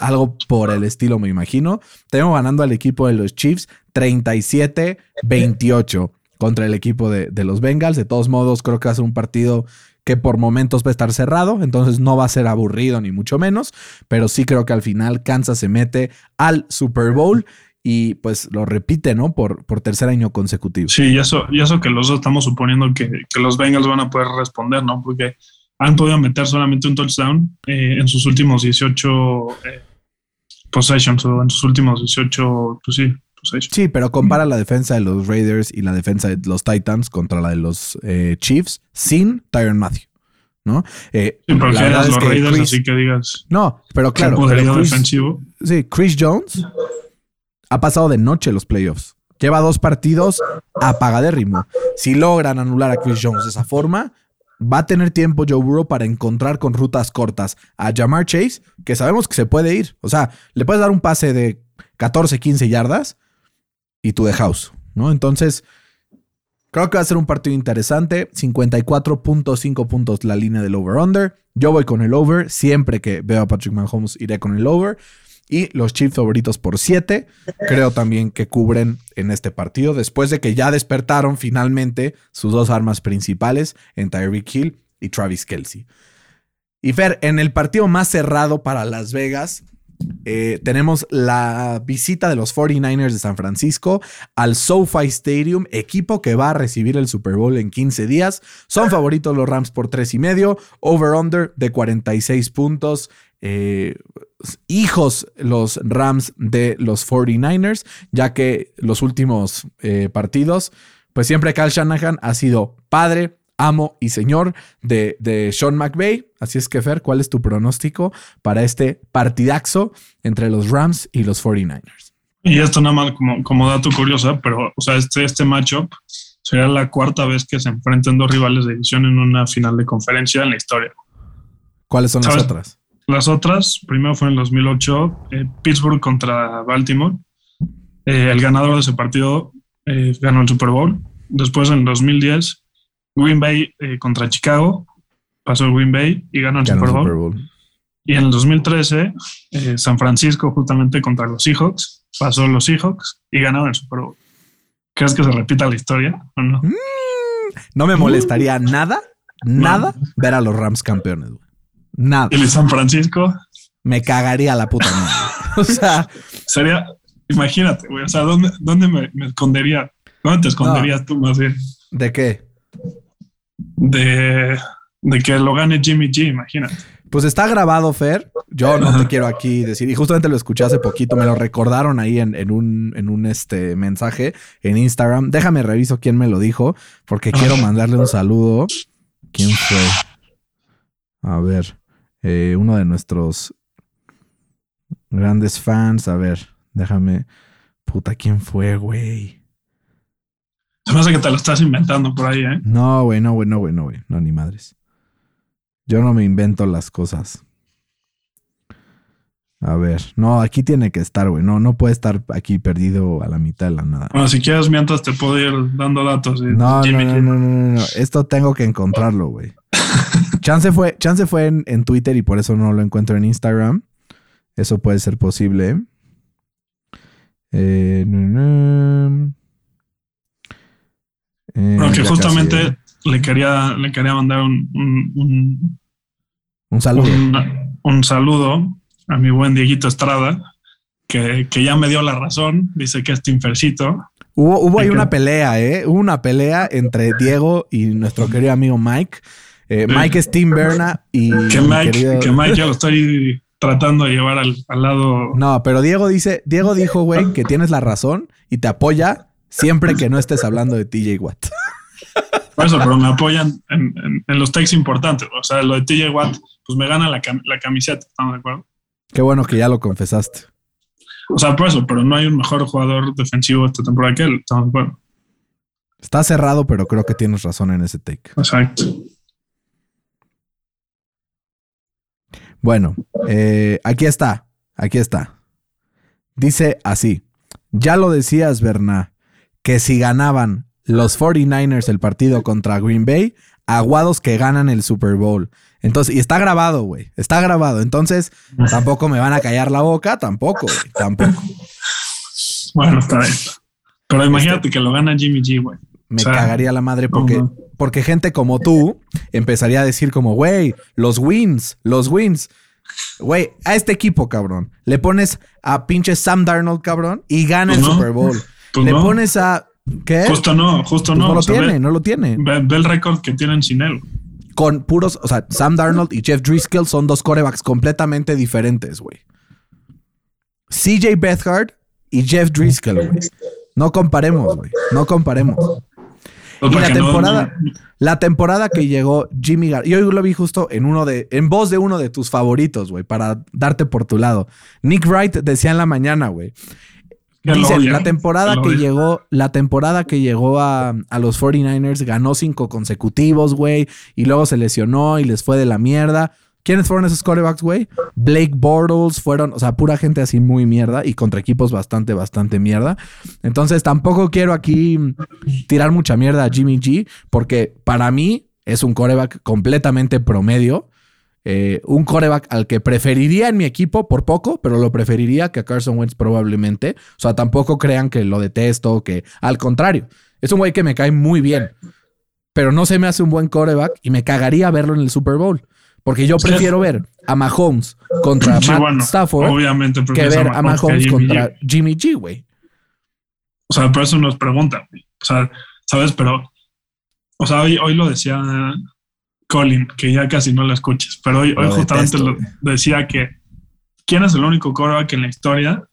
Algo por el estilo, me imagino. Tengo ganando al equipo de los Chiefs 37-28 contra el equipo de, de los Bengals. De todos modos, creo que va a ser un partido que por momentos va a estar cerrado, entonces no va a ser aburrido ni mucho menos, pero sí creo que al final Kansas se mete al Super Bowl y pues lo repite, ¿no? Por, por tercer año consecutivo.
Sí, y eso, y eso que los dos estamos suponiendo que, que los Bengals van a poder responder, ¿no? Porque han podido meter solamente un touchdown eh, en sus últimos 18 eh, possessions o en sus últimos 18, pues sí, possessions.
Sí, pero compara la defensa de los Raiders y la defensa de los Titans contra la de los eh, Chiefs sin Tyron Matthew, ¿no? Eh,
Sí,
la verdad es
los
que
Raiders,
Chris-
así que digas,
No, pero claro,
poderío
pero Chris-
defensivo.
Sí, Chris Jones ha pasado de noche los playoffs. Lleva dos partidos apagadérrimo. Si logran anular a Chris Jones de esa forma, va a tener tiempo Joe Burrow para encontrar con rutas cortas a Jamar Chase, que sabemos que se puede ir. O sea, le puedes dar un pase de 14, 15 yardas y tú de house, ¿no? Entonces, creo que va a ser un partido interesante. 54.5 puntos la línea del over-under. Yo voy con el over. Siempre que veo a Patrick Mahomes, iré con el over. Y los Chiefs favoritos por 7. Creo también que cubren en este partido. Después de que ya despertaron finalmente sus dos armas principales en Tyreek Hill y Travis Kelsey. Y Fer, en el partido más cerrado para Las Vegas, eh, tenemos la visita de los 49ers de San Francisco al SoFi Stadium, equipo que va a recibir el Super Bowl en 15 días. Son favoritos los Rams por 3 y medio, over-under de 46 puntos. Eh, hijos los Rams de los 49ers, ya que los últimos eh, partidos, pues siempre Kyle Shanahan ha sido padre, amo y señor de, de Sean McVay. Así es que, Fer, ¿cuál es tu pronóstico para este partidaxo entre los Rams y los 49ers?
Y esto nada más como, como dato curioso, pero o sea, este, este matchup sería la cuarta vez que se enfrenten dos rivales de división en una final de conferencia en la historia.
¿Cuáles son las otras?
Las otras, primero fue en el 2008, eh, Pittsburgh contra Baltimore. Eh, el ganador de ese partido eh, ganó el Super Bowl. Después, en el 2010, Green Bay contra Chicago. Pasó el Green Bay y ganó el
Ganó
Super Bowl.
Super Bowl.
Y en el 2013, eh, San Francisco justamente contra los Seahawks. Pasó los Seahawks y ganaron el Super Bowl. ¿Crees que se repita la historia o no?
No me molestaría nada, nada ver a los Rams campeones, güey. Nada.
Y el San Francisco
Me cagaría la puta madre. O sea,
sería, imagínate, güey, o sea, ¿dónde, dónde me, me escondería? ¿Dónde te esconderías tú más bien?
¿de qué?
De, de que lo gane Jimmy G, imagínate.
Pues está grabado, Fer. Yo no te quiero aquí decir. Y justamente lo escuché hace poquito. Me lo recordaron ahí en, en un, en un este, mensaje en Instagram. Déjame reviso quién me lo dijo. Porque quiero mandarle un saludo. ¿Quién fue? A ver. Eh, uno de nuestros grandes fans. A ver, déjame. Puta, ¿quién fue, güey?
Se me hace que te lo estás inventando por ahí, ¿eh?
No, güey, no, güey, no, güey, no, güey. No, ni madres. Yo no me invento las cosas. A ver, no, aquí tiene que estar, güey. No, no puede estar aquí perdido a la mitad de la nada.
Bueno, si quieres, mientras te puedo ir dando datos.
No, no, no, no, no. Esto tengo que encontrarlo, güey. Chance fue, chance fue en, en Twitter y por eso no lo encuentro en Instagram. Eso puede ser posible. Eh. Eh,
que
casi,
justamente
eh.
le, quería, le quería mandar un, un, un,
Un saludo.
un- un saludo a mi buen Dieguito Estrada, que, que ya me dio la razón. Dice que es Timfercito.
Hubo, hubo ahí una pelea, ¿eh? Hubo una pelea entre Diego y nuestro querido amigo Mike. Eh, Mike es Tim Berna y
Que
mi
Mike,
querido-
que Mike ya lo estoy tratando de llevar al, al lado.
No, pero Diego dice, Diego dijo, güey, que tienes la razón y te apoya siempre que no estés hablando de TJ Watt.
Por eso, pero me apoyan en, en- en los takes importantes. O sea, lo de TJ Watt, pues me gana la, cam- la camiseta, ¿estamos de acuerdo?
Qué bueno que ya lo confesaste.
O sea, por eso, pero no hay un mejor jugador defensivo esta temporada que él. Estamos de acuerdo.
Está cerrado, pero creo que tienes razón en ese take.
Exacto.
Bueno, eh, aquí está. Aquí está. Dice así. Ya lo decías, Berna, que si ganaban los 49ers el partido contra Green Bay, aguados que ganan el Super Bowl. Entonces, y está grabado, güey. Está grabado. Entonces, tampoco me van a callar la boca, tampoco, güey. Tampoco.
Bueno, está bien. Pero imagínate que lo gana Jimmy G, güey.
Me
O sea,
cagaría la madre porque, porque gente como tú empezaría a decir como, güey, los wins, los wins. Güey, a este equipo, cabrón, le pones a pinche Sam Darnold, cabrón, y gana el
Pues no.
Super Bowl.
Pues
le
no.
pones a... ¿Qué?
Justo no, justo
Pues
no.
no lo
O sea,
tiene,
ve,
no lo tiene.
ve- ve el récord que tienen sin él.
Con puros, o sea, Sam Darnold y Jeff Driscoll son dos corebacks completamente diferentes, güey. CJ Beathard y Jeff Driscoll, güey. No comparemos, güey. No comparemos. Y la
no-
temporada, la temporada que llegó Jimmy Gar, y hoy lo vi justo en uno de, en voz de uno de tus favoritos, güey, para darte por tu lado. Nick Wright decía en la mañana, güey. Dicen, la temporada que llegó, la temporada que llegó a, a los 49ers ganó cinco consecutivos, güey, y luego se lesionó y les fue de la mierda. ¿Quiénes fueron esos quarterbacks, güey? Blake Bortles fueron, o sea, pura gente así muy mierda y contra equipos bastante, bastante mierda. Entonces tampoco quiero aquí tirar mucha mierda a Jimmy G, porque para mí es un coreback completamente promedio. Eh, un coreback al que preferiría en mi equipo por poco, pero lo preferiría que a Carson Wentz probablemente. O sea, tampoco crean que lo detesto, que al contrario, es un güey que me cae muy bien, pero no se me hace un buen coreback y me cagaría verlo en el Super Bowl. Porque yo prefiero ver a Mahomes contra
Sí,
Matt
bueno,
Stafford
obviamente
que ver a
Mahomes
contra. Jimmy G, güey.
O sea, por eso nos preguntan. güey. O sea, ¿sabes? Pero, o sea, hoy, hoy lo decía Colin, que ya casi no lo escuches, pero hoy, hoy justamente
detesto,
lo decía que ¿quién es el único quarterback en la historia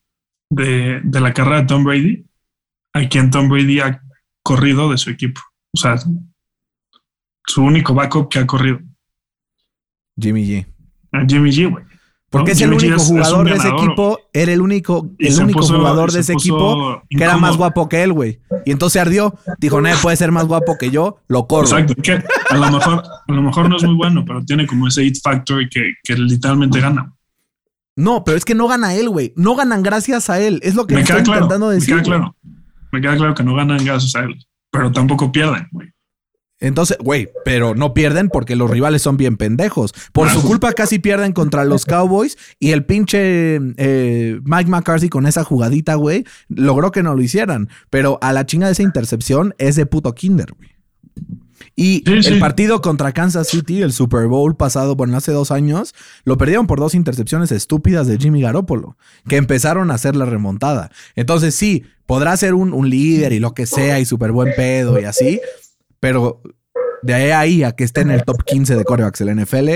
de, de la carrera de Tom Brady a quien Tom Brady ha corrido de su equipo? O sea, su único backup que ha corrido.
Jimmy G.
A Jimmy G, güey.
Porque
¿no?
es el
Jimmy
único
es- es un
jugador de ese equipo, era el único, el único
puso-
jugador de ese equipo que era más guapo que él, güey. Y entonces ardió. Dijo, nadie puede ser más guapo que yo, lo corro.
Exacto, que a lo mejor, a lo mejor no es muy bueno, pero tiene como ese hit factor que, que literalmente gana.
No, pero es que no gana él, güey. No ganan gracias a él. Es lo que
Me
estoy
queda claro,
intentando
me
decir.
queda claro. Me queda claro que no ganan gracias a él, pero tampoco pierden, güey.
Entonces, güey, pero no pierden porque los rivales son bien pendejos. Por su culpa casi pierden contra los Cowboys y el pinche eh, Mike McCarthy con esa jugadita, güey, logró que no lo hicieran. Pero a la chinga de esa intercepción es de puto kinder, güey. Y
Sí,
el
sí.
partido contra Kansas City, el Super Bowl pasado, bueno, hace dos años, lo perdieron por dos intercepciones estúpidas de Jimmy Garoppolo, que empezaron a hacer la remontada. Entonces, sí, podrá ser un, un líder y lo que sea y súper buen pedo y así, pero de ahí a, ahí a que esté en el top 15 de corebacks del NFL,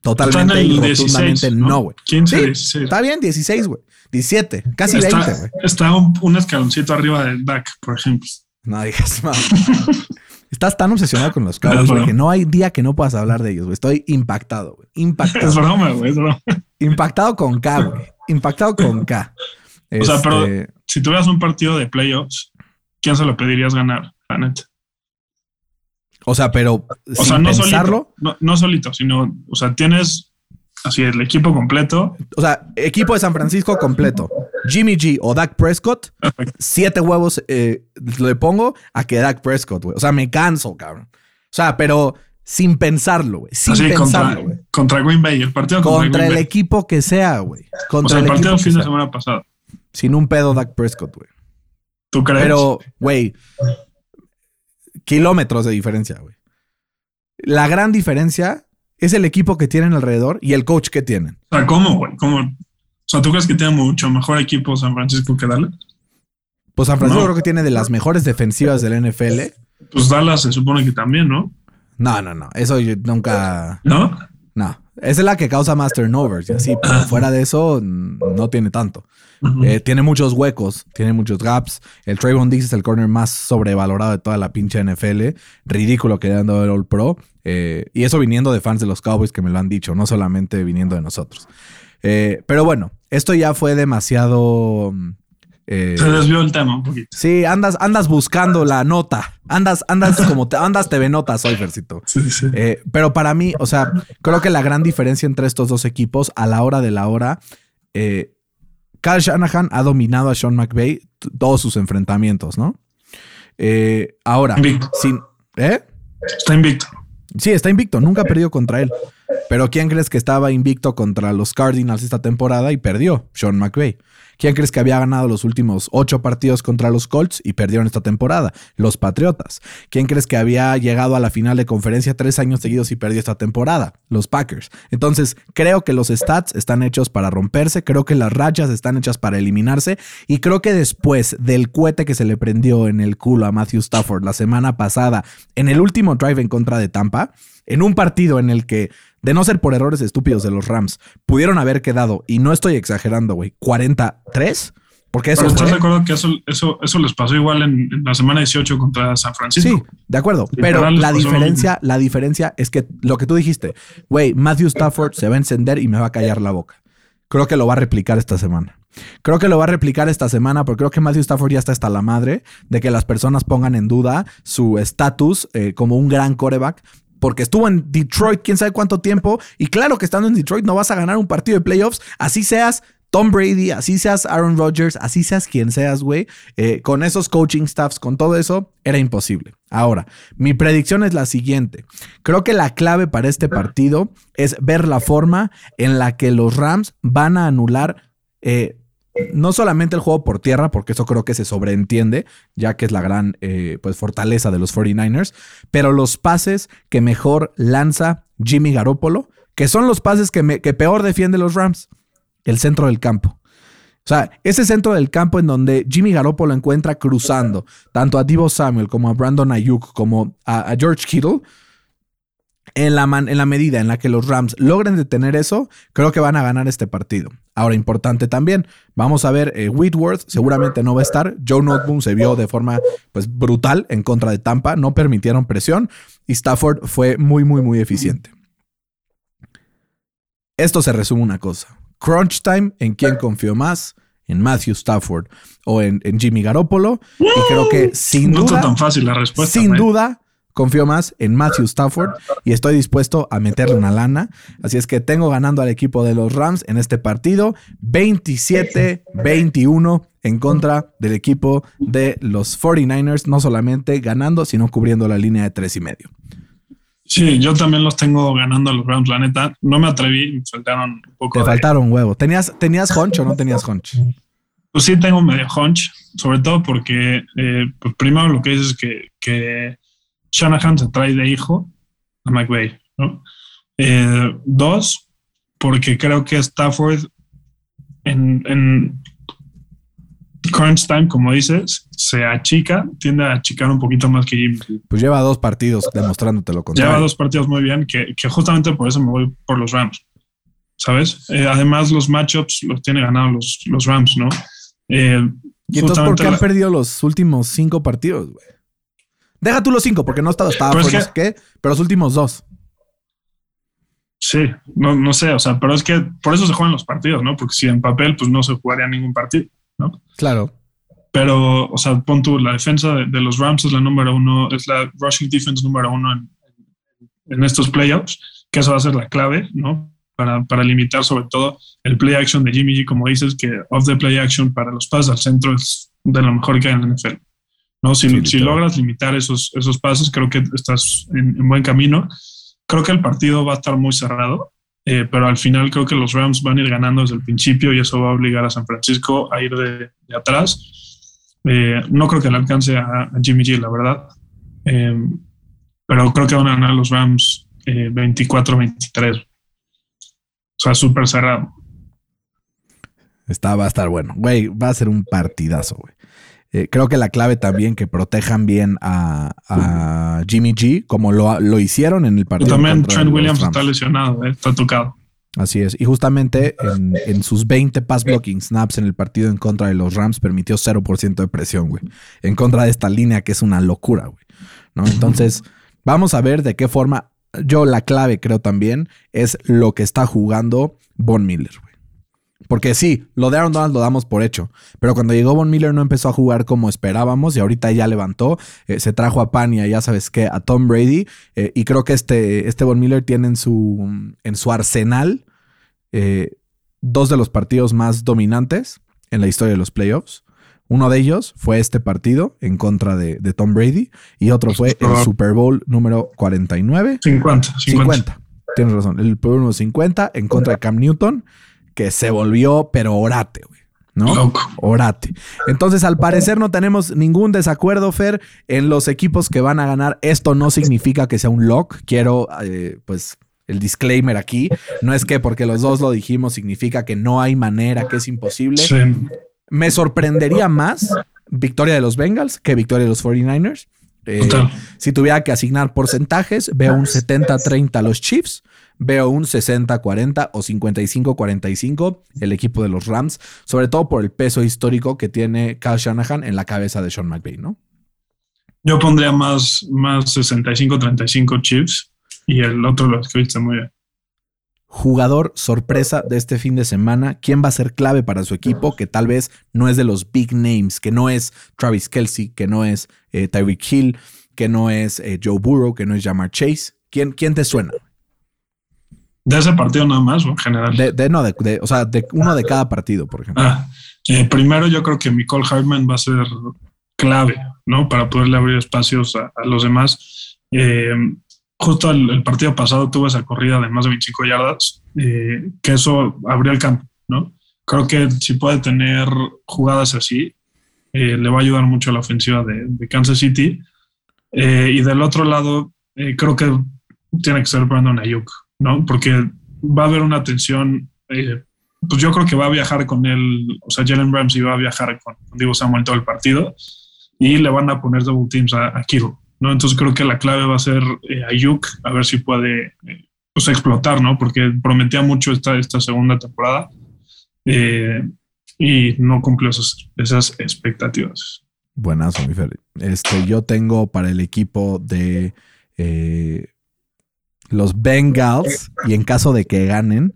totalmente y rotundamente
16,
no, güey.
15,
Sí,
16.
Está bien, 16, güey. 17, casi
está,
20, güey.
está un, un escaloncito arriba del Dak, por ejemplo.
No digas más. Estás tan obsesionado con los Cowboys,
Es
güey, que no hay día que no puedas hablar de ellos, güey. Estoy impactado, güey.
Es
Impactado.
broma, güey, es broma.
impactado con K, güey. Impactado con K.
O sea, pero-
Este,
Si tuvieras un partido de playoffs, ¿quién se lo pedirías ganar, la neta?
O sea, pero
O
sin
sea, no
pensarlo.
solito, no, no solito, sino, o sea, tienes así el equipo completo.
O sea, equipo de San Francisco completo. Jimmy G o Dak Prescott, siete huevos eh, le pongo a que Dak Prescott, güey. O sea, me canso, cabrón. O sea, pero sin pensarlo, güey. Sin
así contra,
pensarlo, güey.
contra Green Bay, el partido contra,
Contra
Green
el
Bay.
equipo que sea, güey.
O
Contra
sea, el
el
partido fin de semana pasado.
Sin un pedo Dak Prescott, güey.
¿Tú crees?
Pero, güey, kilómetros de diferencia, güey. La gran diferencia es el equipo que tienen alrededor y el coach que tienen.
O sea, ¿cómo, güey? ¿Cómo? O sea, ¿tú crees que tiene mucho mejor equipo San Francisco que Dallas?
Pues San Francisco
No.
creo que tiene de las mejores defensivas del NFL.
Pues Dallas se supone que también, ¿no?
No, no, no. Eso yo nunca.
¿No?
No. Esa es la que causa más turnovers y así, pero fuera de eso, mm, no tiene tanto. Eh, tiene muchos huecos, tiene muchos gaps. El Trayvon Diggs es el corner más sobrevalorado de toda la pinche NFL. Ridículo que le han dado el All Pro. Eh, y eso viniendo de fans de los Cowboys que me lo han dicho, no solamente viniendo de nosotros. Eh, pero bueno, esto ya fue demasiado.
Eh, Se desvió el tema un poquito.
Sí, andas, andas buscando la nota. Andas, andas como te, andas TV notas hoy, Versito.
Sí, sí.
Eh, pero para mí, o sea, creo que la gran diferencia entre estos dos equipos a la hora de la hora, eh, Kyle Shanahan ha dominado a Sean McVay todos sus enfrentamientos, ¿no? Eh, ahora,
invicto.
sin. ¿Eh?
Está invicto.
Sí, está invicto. Nunca ha perdido contra él. Pero ¿quién crees que estaba invicto contra los Cardinals esta temporada y perdió? Sean McVay. ¿Quién crees que había ganado los últimos ocho partidos contra los Colts y perdieron esta temporada? Los Patriotas. ¿Quién crees que había llegado a la final de conferencia tres años seguidos y perdió esta temporada? Los Packers. Entonces, creo que los stats están hechos para romperse, creo que las rachas están hechas para eliminarse y creo que después del cohete que se le prendió en el culo a Matthew Stafford la semana pasada en el último drive en contra de Tampa, en un partido en el que de no ser por errores estúpidos de los Rams, pudieron haber quedado, y no estoy exagerando, güey, 43. Porque eso
Pero ¿Estás
fue-
de acuerdo que eso, eso, eso les pasó igual en, en la semana 18 contra San Francisco?
Sí, de acuerdo. Pero la diferencia, la diferencia es que lo que tú dijiste, güey, Matthew Stafford se va a encender y me va a callar la boca. Creo que lo va a replicar esta semana. Creo que lo va a replicar esta semana porque creo que Matthew Stafford ya está hasta la madre de que las personas pongan en duda su estatus eh, como un gran coreback. Porque estuvo en Detroit quién sabe cuánto tiempo. Y claro que estando en Detroit no vas a ganar un partido de playoffs. Así seas Tom Brady, así seas Aaron Rodgers, así seas quien seas, güey. eh, con esos coaching staffs, con todo eso, era imposible. Ahora, mi predicción es la siguiente. Creo que la clave para este partido es ver la forma en la que los Rams van a anular eh, no solamente el juego por tierra, porque eso creo que se sobreentiende, ya que es la gran eh, pues, fortaleza de los 49ers, pero los pases que mejor lanza Jimmy Garoppolo, que son los pases que, peor defiende los Rams, el centro del campo. O sea, ese centro del campo en donde Jimmy Garoppolo encuentra cruzando tanto a Divo Samuel como a Brandon Ayuk como a, a George Kittle, en la, man- en la medida en la que los Rams logren detener eso, creo que van a ganar este partido. Ahora, importante también, vamos a ver, eh, Whitworth seguramente no va a estar. Joe Noteboom se vio de forma pues, brutal en contra de Tampa, no permitieron presión y Stafford fue muy, muy, muy eficiente. Esto se resume una cosa. Crunch time, ¿en quién confío más? En Matthew Stafford o en, en Jimmy Garoppolo. Y creo que sin
no
duda...
tan fácil la respuesta.
Sin duda, confío más en Matthew Stafford y estoy dispuesto a meterle una lana. Así es que tengo ganando al equipo de los Rams en este partido 27-21 en contra del equipo de los 49ers, no solamente ganando, sino cubriendo la línea de tres y medio.
Sí, yo también los tengo ganando a los Rams, la neta. No me atreví, me faltaron un poco.
Te
de-
faltaron huevo. ¿Tenías, ¿Tenías hunch o no tenías hunch?
Pues sí, tengo medio hunch, sobre todo porque, eh, pues primero lo que dices es que, que Shanahan se trae de hijo a McVay, ¿no? Eh, dos, porque creo que Stafford en, en crunch time, como dices, se achica, tiende a achicar un poquito más que Jimmy.
Pues lleva dos partidos demostrándote lo contrario.
Lleva dos partidos muy bien, que, que justamente por eso me voy por los Rams. ¿Sabes? Eh, además, los matchups los tiene ganados los, los Rams, ¿no? Eh,
¿Y entonces por qué han
la-
perdido los últimos cinco partidos, güey? Deja tú los cinco, porque no estaba, estaba
Pero es
por no sé qué, pero los últimos dos.
Sí, no, no sé, o sea, pero es que por eso se juegan los partidos, ¿no? Porque si en papel, pues no se jugaría ningún partido, ¿no?
Claro.
Pero, o sea, pon tú, la defensa de, de los Rams es la número uno, es la rushing defense número uno en, en estos playoffs, que eso va a ser la clave, ¿no? Para, para limitar sobre todo el play action de Jimmy G, como dices, que off the play action para los pases al centro es de lo mejor que hay en la NFL. ¿No? Si,
Sí,
si
literal.
logras limitar esos, esos pases, creo que estás en, en buen camino. Creo que el partido va a estar muy cerrado, eh, pero al final creo que los Rams van a ir ganando desde el principio y eso va a obligar a San Francisco a ir de, de atrás. Eh, no creo que le alcance a, a Jimmy G, la verdad. Eh, pero creo que van a ganar los Rams eh, 24-23. O sea, súper cerrado.
Está, va a estar bueno. Güey, va a ser un partidazo, güey. Eh, creo que la clave también que protejan bien a, a Jimmy G, como lo, lo hicieron en el
Y
partido.
también
contra
Trent Williams está lesionado, eh, está tocado.
Así es. Y justamente en, en sus 20 pass blocking snaps en el partido en contra de los Rams permitió 0% de presión, güey. En contra de esta línea que es una locura, güey. ¿No? Entonces, vamos a ver de qué forma. Yo la clave creo también es lo que está jugando Von Miller, güey. Porque sí, lo de Aaron Donald lo damos por hecho. Pero cuando llegó Von Miller no empezó a jugar como esperábamos y ahorita ya levantó. Eh, se trajo a Pania, ya sabes qué, a Tom Brady. Eh, y creo que este, este Von Miller tiene en su, en su arsenal eh, dos de los partidos más dominantes en la historia de los playoffs. Uno de ellos fue este partido en contra de, Tom Brady y otro fue el Super Bowl número 49.
50.
50. Tienes razón. El Super Bowl número 50 en contra de Cam Newton que se volvió, pero orate, güey. ¿no? Orate. Entonces, al parecer no tenemos ningún desacuerdo, Fer, en los equipos que van a ganar. Esto no significa que sea un lock. Quiero, eh, pues, el disclaimer aquí. No es que porque los dos lo dijimos significa que no hay manera, que es imposible. Me sorprendería más victoria de los Bengals que victoria de los 49ers. Eh, si tuviera que asignar porcentajes, veo un 70-30 a los Chiefs, veo un 60-40 o 55-45 el equipo de los Rams, sobre todo por el peso histórico que tiene Kyle Shanahan en la cabeza de Sean McVay, ¿no?
Yo pondría más, más 65-35 Chiefs y el otro lo escribiste muy bien.
Jugador sorpresa de este fin de semana, ¿quién va a ser clave para su equipo? Que tal vez no es de los big names, que no es Travis Kelsey, que no es eh, Tyreek Hill, que no es eh, Joe Burrow, que no es Jamar Chase. ¿Quién, quién te suena?
¿De ese partido nada más o en general?
De, no, de, o sea, de uno de cada partido, por ejemplo.
Ah, eh, primero yo creo que Nicole Hartman va a ser clave, ¿no? Para poderle abrir espacios a, los demás. Eh, justo el, partido pasado tuvo esa corrida de más de 25 yardas, eh, que eso abrió el campo, ¿no? Creo que si puede tener jugadas así, le va a ayudar mucho a la ofensiva de, de Kansas City. y del otro lado, creo que tiene que ser Brandon Ayuk. ¿No? Porque va a haber una tensión, eh, pues yo creo que va a viajar con él, o sea, Jalen Ramsey va a viajar con, Diego Samuel todo el partido y le van a poner double teams a, a ¿no? Entonces creo que la clave va a ser eh, Ayuk, a ver si puede eh, pues explotar, ¿no? Porque prometía mucho esta, esta segunda temporada y no cumplió esas, esas expectativas.
Buenazo, mi Fer. Este, yo tengo para el equipo de los Bengals, y en caso de que ganen,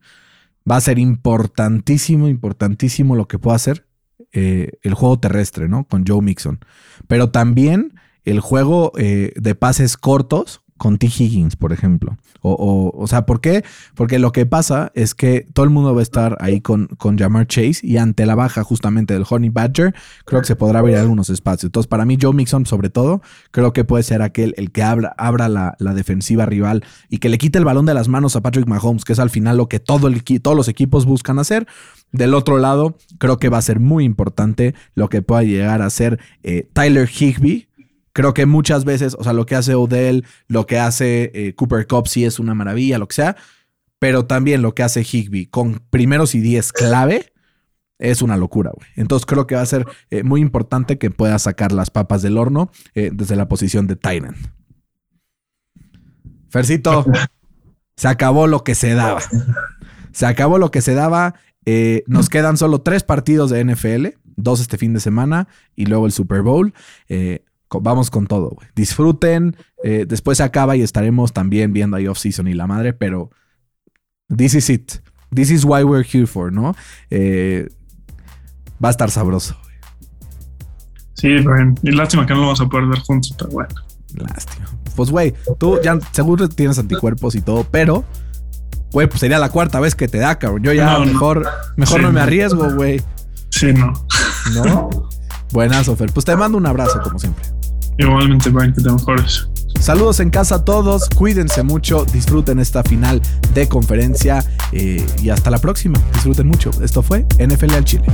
va a ser importantísimo, importantísimo lo que pueda hacer eh, el juego terrestre, ¿no? Con Joe Mixon. Pero también el juego eh, de pases cortos con T. Higgins, por ejemplo. O, o, sea, ¿por qué? Porque lo que pasa es que todo el mundo va a estar ahí con, con Jamar Chase y ante la baja justamente del Honey Badger, creo que se podrá abrir algunos espacios. Entonces, para mí, Joe Mixon, sobre todo, creo que puede ser aquel el que abra, abra la, defensiva rival y que le quite el balón de las manos a Patrick Mahomes, que es al final lo que todo el, todos los equipos buscan hacer. Del otro lado, creo que va a ser muy importante lo que pueda llegar a ser eh, Tyler Higby, Creo que muchas veces, o sea, lo que hace Odell, lo que hace eh, Cooper Cup sí es una maravilla, lo que sea, pero también lo que hace Higby con primeros y diez clave es una locura, güey. Entonces creo que va a ser eh, muy importante que pueda sacar las papas del horno eh, desde la posición de Titan. Fercito, se acabó lo que se daba. Se acabó lo que se daba. nos quedan solo tres partidos de NFL, dos este fin de semana y luego el Super Bowl vamos con todo, güey. Disfruten. Eh, después se acaba y estaremos también viendo ahí off-season y la madre, pero this is it. This is why we're here for, ¿no? Eh, va a estar sabroso. Güey.
Sí, Brian. Y lástima que no lo vamos a poder ver juntos, pero bueno.
Lástima. Pues, güey, tú ya seguro tienes anticuerpos y todo, pero, güey, pues sería la cuarta vez que te da, cabrón. Yo ya mejor, mejor no me arriesgo, güey.
Sí, no.
¿No? Buenas, Ofer. Pues te mando un abrazo, como siempre.
Igualmente, Brian, que te mejores.
Saludos en casa a todos, cuídense mucho, disfruten esta final de conferencia eh, y hasta la próxima. Disfruten mucho. Esto fue NFL al Chile.